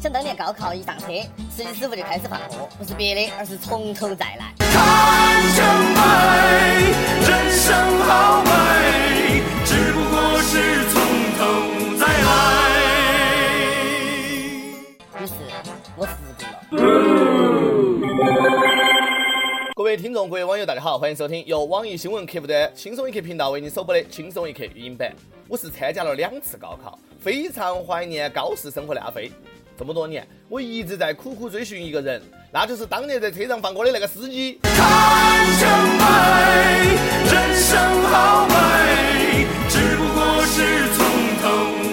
想当年高考一上车，司机师傅就开始放歌，不是别的，而是从头再来。看人生好美，只不过是从头再来。于是，我服住了。各位听众、各位网友，大家好，欢迎收听由网易新闻客户端“轻松一刻”频道为您首播的《轻松一刻》语音版。我是参加了两次高考，非常怀念高四生活的阿飞。这么多年，我一直在苦苦追寻一个人，那就是当年在车上放歌的那个司机。看人生好美，只不过是从头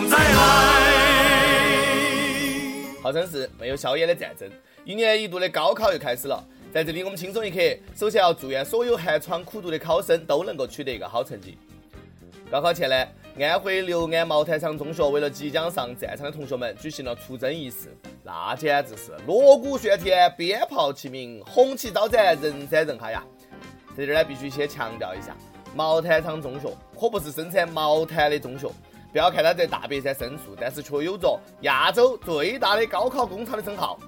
再来。号称是没有硝烟的战争，一年一度的高考又开始了。在这里，我们轻松一刻，首先要祝愿所有寒窗苦读的考生都能够取得一个好成绩。高考前呢，安徽六安茅台厂中学为了即将上战场的同学们举行了出征仪式，那简直是锣鼓喧天、鞭炮齐鸣、红旗招展、人山人海呀！在这儿呢，必须先强调一下，茅台厂中学可不是生产茅台的中学。不要看它在大别山深处，但是却有着亚洲最大的高考工厂的称号。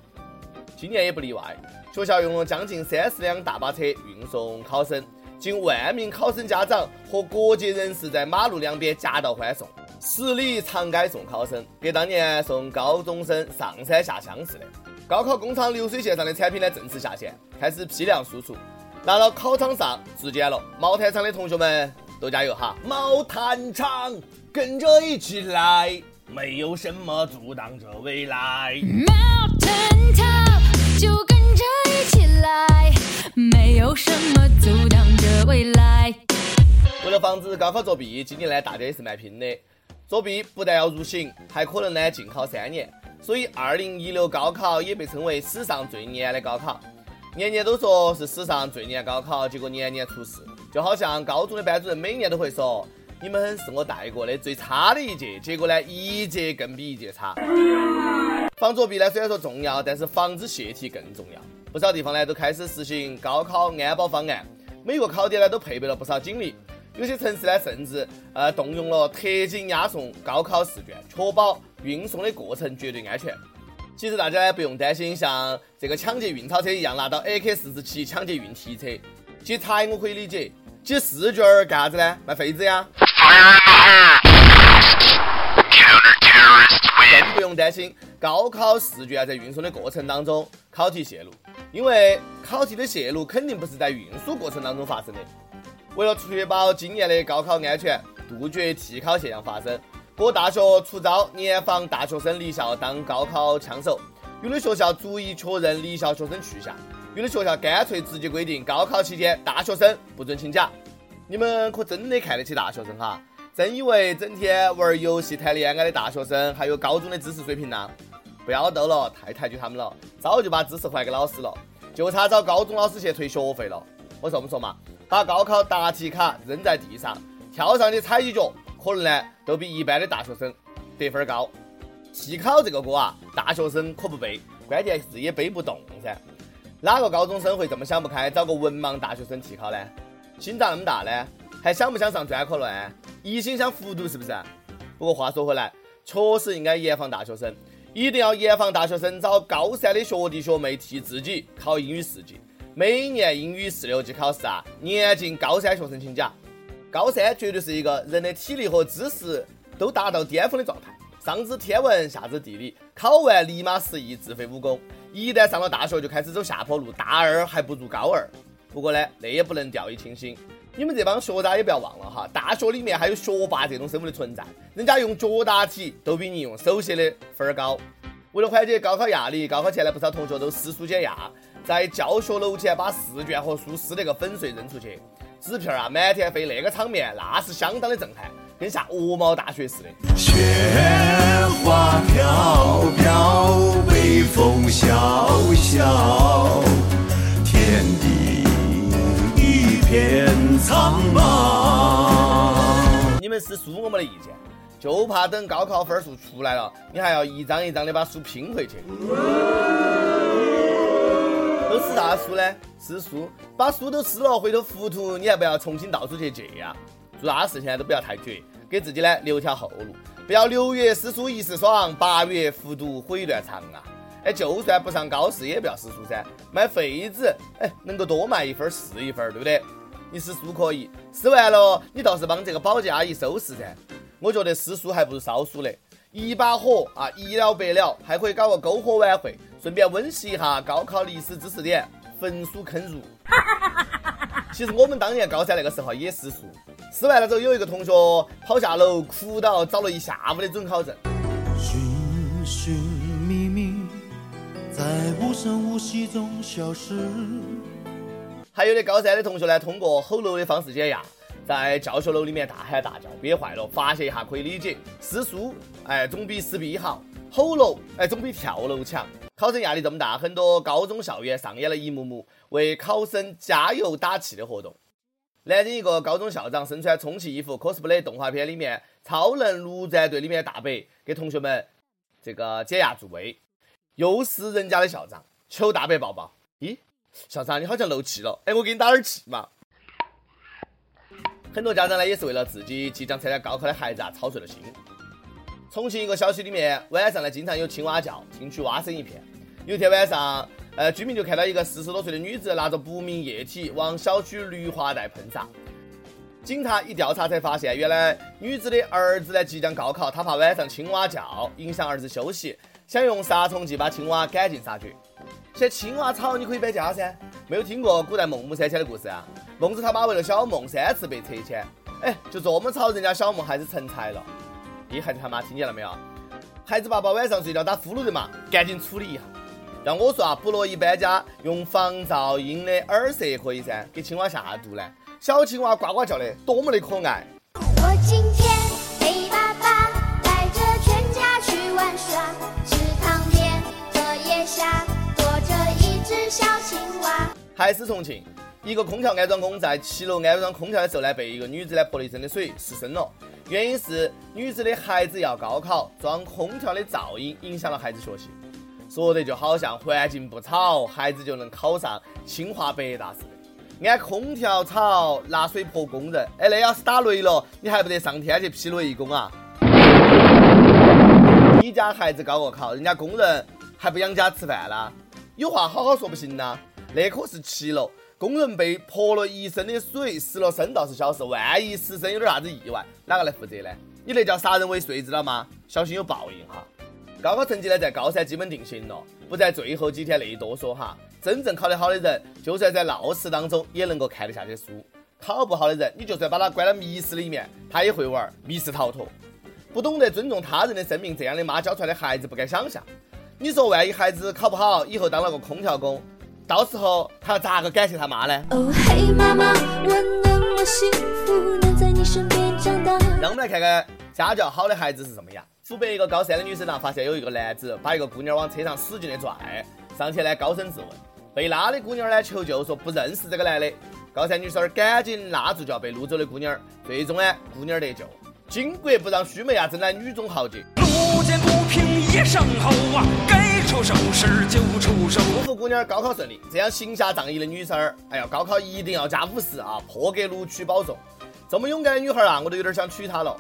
今年也不例外。学校用了将近三十辆大巴车运送考生，近万名考生家长和各界人士在马路两边夹道欢送，十里长街送考生，跟当年送高中生上山下乡似的。高考工厂流水线上的产品呢，正式下线，开始批量输出，拿到考场上质检了。茅台厂的同学们都加油哈！毛坦厂跟着一起来，没有什么阻挡着未来。Mountain Top 就跟着一起来，没有什么阻。防止高考作弊，今年呢大家也是蛮拼的。作弊不但要入刑，还可能呢禁考三年。所以，二零一六高考也被称为史上最严的高考。年年都说是史上最严高考，结果年年出事。就好像高中的班主任每年都会说：“你们是我带过的最差的一届。”结果呢，一届更比一届差。防作弊呢，虽然说重要，但是防止泄题更重要。不少地方呢都开始实行高考安保方案，每个考点呢都配备了不少警力。有些城市呢甚至呃动用了特警押送高考试卷，确保运送的过程绝对安全。其实大家呢不用担心像这个抢劫运钞车一样拿到 AK 四十七抢劫运题车。劫财我可以理解，劫试卷儿干啥子呢？卖废纸呀。更不用担心高考试卷在运送的过程当中考题泄露，因为考题的泄露肯定不是在运输过程当中发生的。为了确保今年的高考安全，杜绝替考现象发生，各大学出招严防大学生离校当高考枪手。有的学校逐一确认离校学生去向，有的学校干脆直接规定高考期间大学生不准请假。你们可真的看得起大学生哈？真以为整天玩游戏谈恋爱的大学生还有高中的知识水平呢？不要逗了，太抬举他们了，早就把知识还给老师了，就差找高中老师去退学费了。我说不说嘛？把高考答题卡扔在地上，跳上去踩几脚，可能呢都比一般的大学生得分高。替考这个锅啊，大学生可不背，关键是也背不动噻。哪个高中生会这么想不开，找个文盲大学生替考呢？心咋那么大呢？还想不想上专科乱？一心想复读是不是？不过话说回来，确实应该严防大学生，一定要严防大学生找高三的学弟学妹替自己考英语四级。每年英语四六级考试啊，年近高三学生请假。高三绝对是一个人的体力和知识都达到巅峰的状态，上知天文，下知地理，考完立马失忆，自废武功。一旦上了大学，就开始走下坡路，大二还不如高二。不过呢，那也不能掉以轻心。你们这帮学渣也不要忘了哈，大学里面还有学霸这种生物的存在，人家用脚答题都比你用手写的分儿高。为了缓解高考压力，高考前呢，不少同学都撕书减压，在教学楼前把试卷和书撕那个粉碎扔出去，纸片啊满天飞，那个场面那是相当的震撼，跟下鹅毛大雪似的。雪花飘飘，北风萧萧，天地一片苍茫。你们撕书我没得意见，就怕等高考分数出来了，你还要一张一张的把书拼回去。都撕啥书呢？撕书，把书都撕了，回头糊涂，你还不要重新到处去借呀？做啥事情都不要太绝，给自己呢留条后路。不要六月诗书一时爽，八月复读毁断肠啊！哎，就算不上高试，也不要诗书噻。卖废纸，哎，能够多卖一分是一分，对不对？你诗书可以，诗完了，你倒是帮这个保洁阿姨收拾噻。我觉得诗书还不如烧书嘞，一把火啊，一了百了，还可以搞个篝火晚会，顺便温习一下高考历史知识点，焚书坑儒。其实我们当年高三那个时候也诗书，诗完了之后，有一个同学跑下楼哭到，找了一下午的准考证。寻寻觅觅，在无声无息中消失。还有的高三的同学呢，通过吼楼的方式减压，在教学楼里面大喊大叫，憋坏了，发泄一下可以理解。撕书，哎，总比撕逼好；吼楼，哎，总比跳楼强。考生压力这么大，很多高中校园上演了一幕幕为考生加油打气的活动。南京一个高中校长身穿充气衣服，cosplay 动画片里面超能陆战队里面大白，给同学们这个减压助威。又是人家的校长，求大白抱抱。咦，校长你好像漏气了，哎，我给你打点气嘛。很多家长呢，也是为了自己即将参加高考的孩子啊，操碎了心。重庆一个小区里面，晚上呢经常有青蛙叫，听去蛙声一片。有一天晚上，呃，居民就看到一个四十多岁的女子拿着不明液体往小区绿化带喷洒。警察一调查才发现，原来女子的儿子呢即将高考，她怕晚上青蛙叫影响儿子休息，想用杀虫剂把青蛙赶尽杀绝。现在青蛙草你可以搬家噻，没有听过古代孟母三迁的故事啊？孟子他妈为了小孟三次被拆迁，哎，就这么吵，人家小孟还是成才了。你孩子他妈听见了没有？孩子爸爸晚上睡觉打呼噜的嘛，赶紧处理一下。让我说啊，不乐意搬家，用防噪音的耳塞可以噻，给青蛙下毒呢。小青蛙呱呱叫的，多么的可爱。我今天陪爸爸带着全家去玩耍，池塘边荷叶下躲着一只小青蛙。还是重庆，一个空调安装工在七楼安装空调的时候呢，被一个女子呢泼了一身的水，失身了。原因是女子的孩子要高考，装空调的噪音影响了孩子学习。说的就好像环境不吵，孩子就能考上清华北大似的。安空调吵，拿水泼工人，哎，那要是打雷了，你还不得上天去劈雷公啊？你家孩子高个考，人家工人还不养家吃饭啦？有话好好说不行呐？那可是七楼，工人被泼了一身的水，湿了身倒是小事，万一失身有点啥子意外，哪个来负责呢？你那叫杀人未遂，知道吗？小心有报应哈！高考成绩呢，在高三基本定型了，不在最后几天内多说哈。真正考得好的人，就算在闹市当中也能够看得下去书；考不好的人，你就算把他关到密室里面，他也会玩密室逃脱。不懂得尊重他人的生命，这样的妈教出来的孩子不敢想象。你说，万一孩子考不好，以后当了个空调工，到时候他要咋个感谢他妈呢？哦嘿，妈妈，我那么幸福，能在你身边长大。让我们来看看家教好的孩子是什么样。湖北一个高三的女生呢，发现有一个男子把一个姑娘往车上使劲的拽，上前呢高声质问，被拉的姑娘呢求救说不认识这个男的，高三女生儿赶紧拉住就要被撸走的姑娘，最终呢姑娘得救。巾帼不让须眉啊，真乃女中豪杰。路见不平一声吼啊，该出手时就出手。祝福姑娘高考顺利。这样行侠仗义的女生，哎呀，高考一定要加五十啊，破格录取保送。这么勇敢的女孩啊，我都有点想娶她了。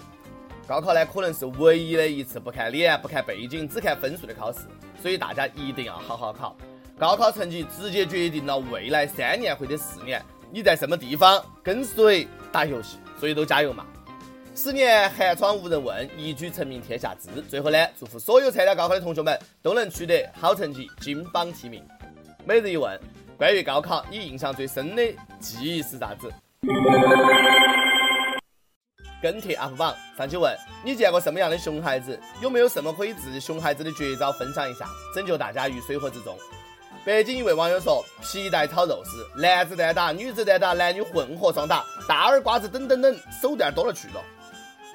高考呢，可能是唯一的一次不看脸、不看背景、只看分数的考试，所以大家一定要好好考。高考成绩直接决定了未来三年或者四年你在什么地方跟谁打游戏，所以都加油嘛！十年寒窗无人问，一举成名天下知。最后呢，祝福所有参加高考的同学们都能取得好成绩，金榜题名。每日一问：关于高考，你印象最深的记忆是啥子？跟帖 UP 榜上去问你见过什么样的熊孩子？有没有什么可以治熊孩子的绝招分享一下，拯救大家于水火之中？北京一位网友说：皮带炒肉丝，男子单打、女子单打、男女混合双打、大耳瓜子等等等，手段多了去了，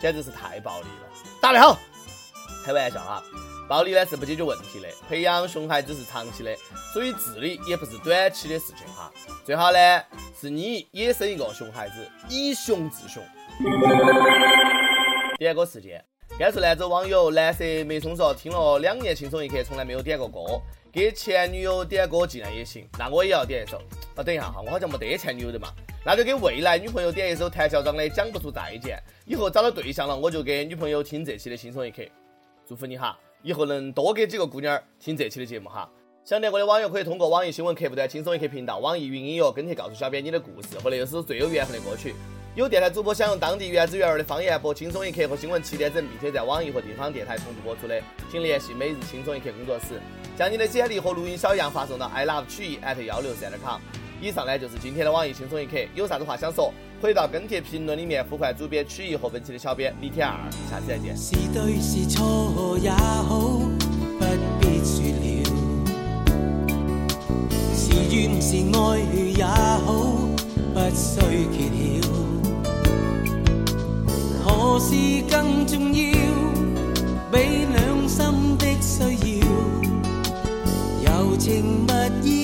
简直是太暴力了！打得好！开玩笑哈，暴力呢是不解决问题的，培养熊孩子是长期的，所以治理也不是短期的事情哈。最好呢是你也生一个熊孩子，以熊治熊。点歌事件，甘肃兰州网友蓝色梅松说，听了两年轻松一刻，从来没有点过歌，给前女友点歌竟然也行，那我也要点一首。啊，等一下哈，我好像没得前女友的嘛，那就给未来女朋友点一首谭校长的《讲不出再见》。以后找到对象了，我就给女朋友听这期的轻松一刻。祝福你哈，以后能多给几个姑娘儿听这期的节目哈。想连我的网友可以通过网易新闻客户端“轻松一刻”频道、网易云音乐跟帖告诉小编你的故事和那首最有缘分的歌曲。有电台主播想用当地原汁原味的方言播《轻松一刻》和新闻七点整，并且在网易和地方电台同步播出的，请联系每日轻松一刻工作室，将你的简历和录音小样发送到 i love 曲艺 at 幺六三点 com。以上呢就是今天的网易轻松一刻，有啥子话想说，可以到跟帖评论里面呼唤主编曲艺和本期的小编李天二，下期再见。是对是错也好，不必說了。是怨是愛也好，不需揭曉。何事更重要？比兩心的需要，柔情蜜意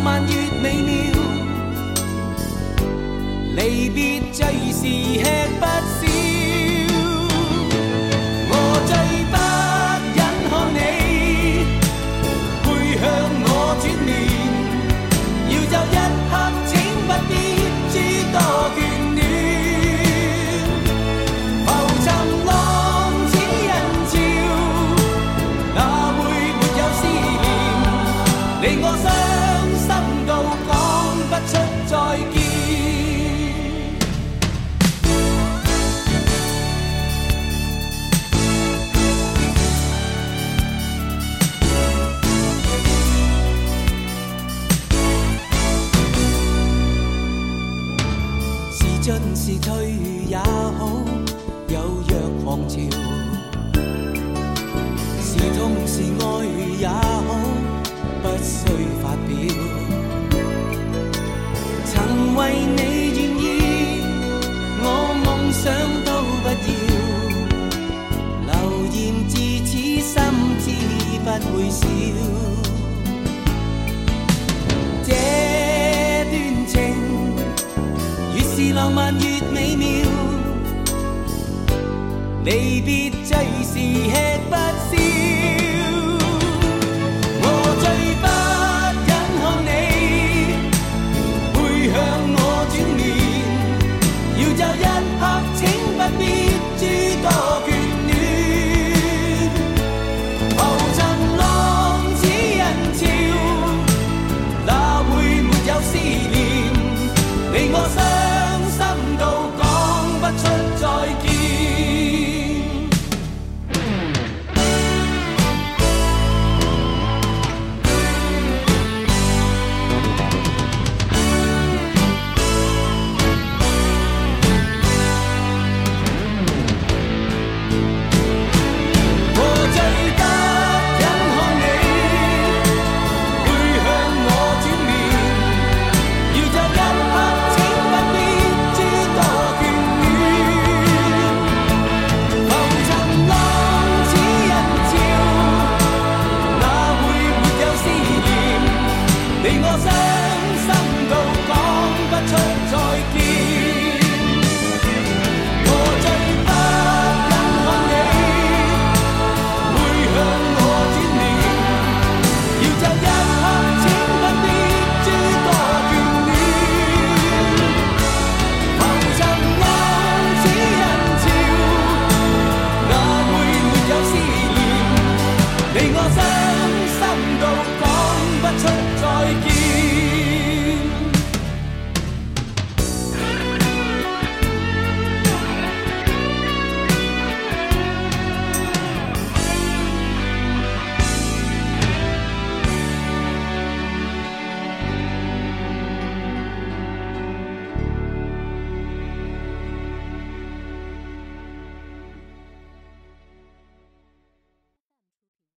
浪漫越美妙，离别最是吃不消。会笑，这段情越是浪漫越美妙。离别最是吃不消。我最不忍看你背向我转面，要走一刻，请不必诸多 how he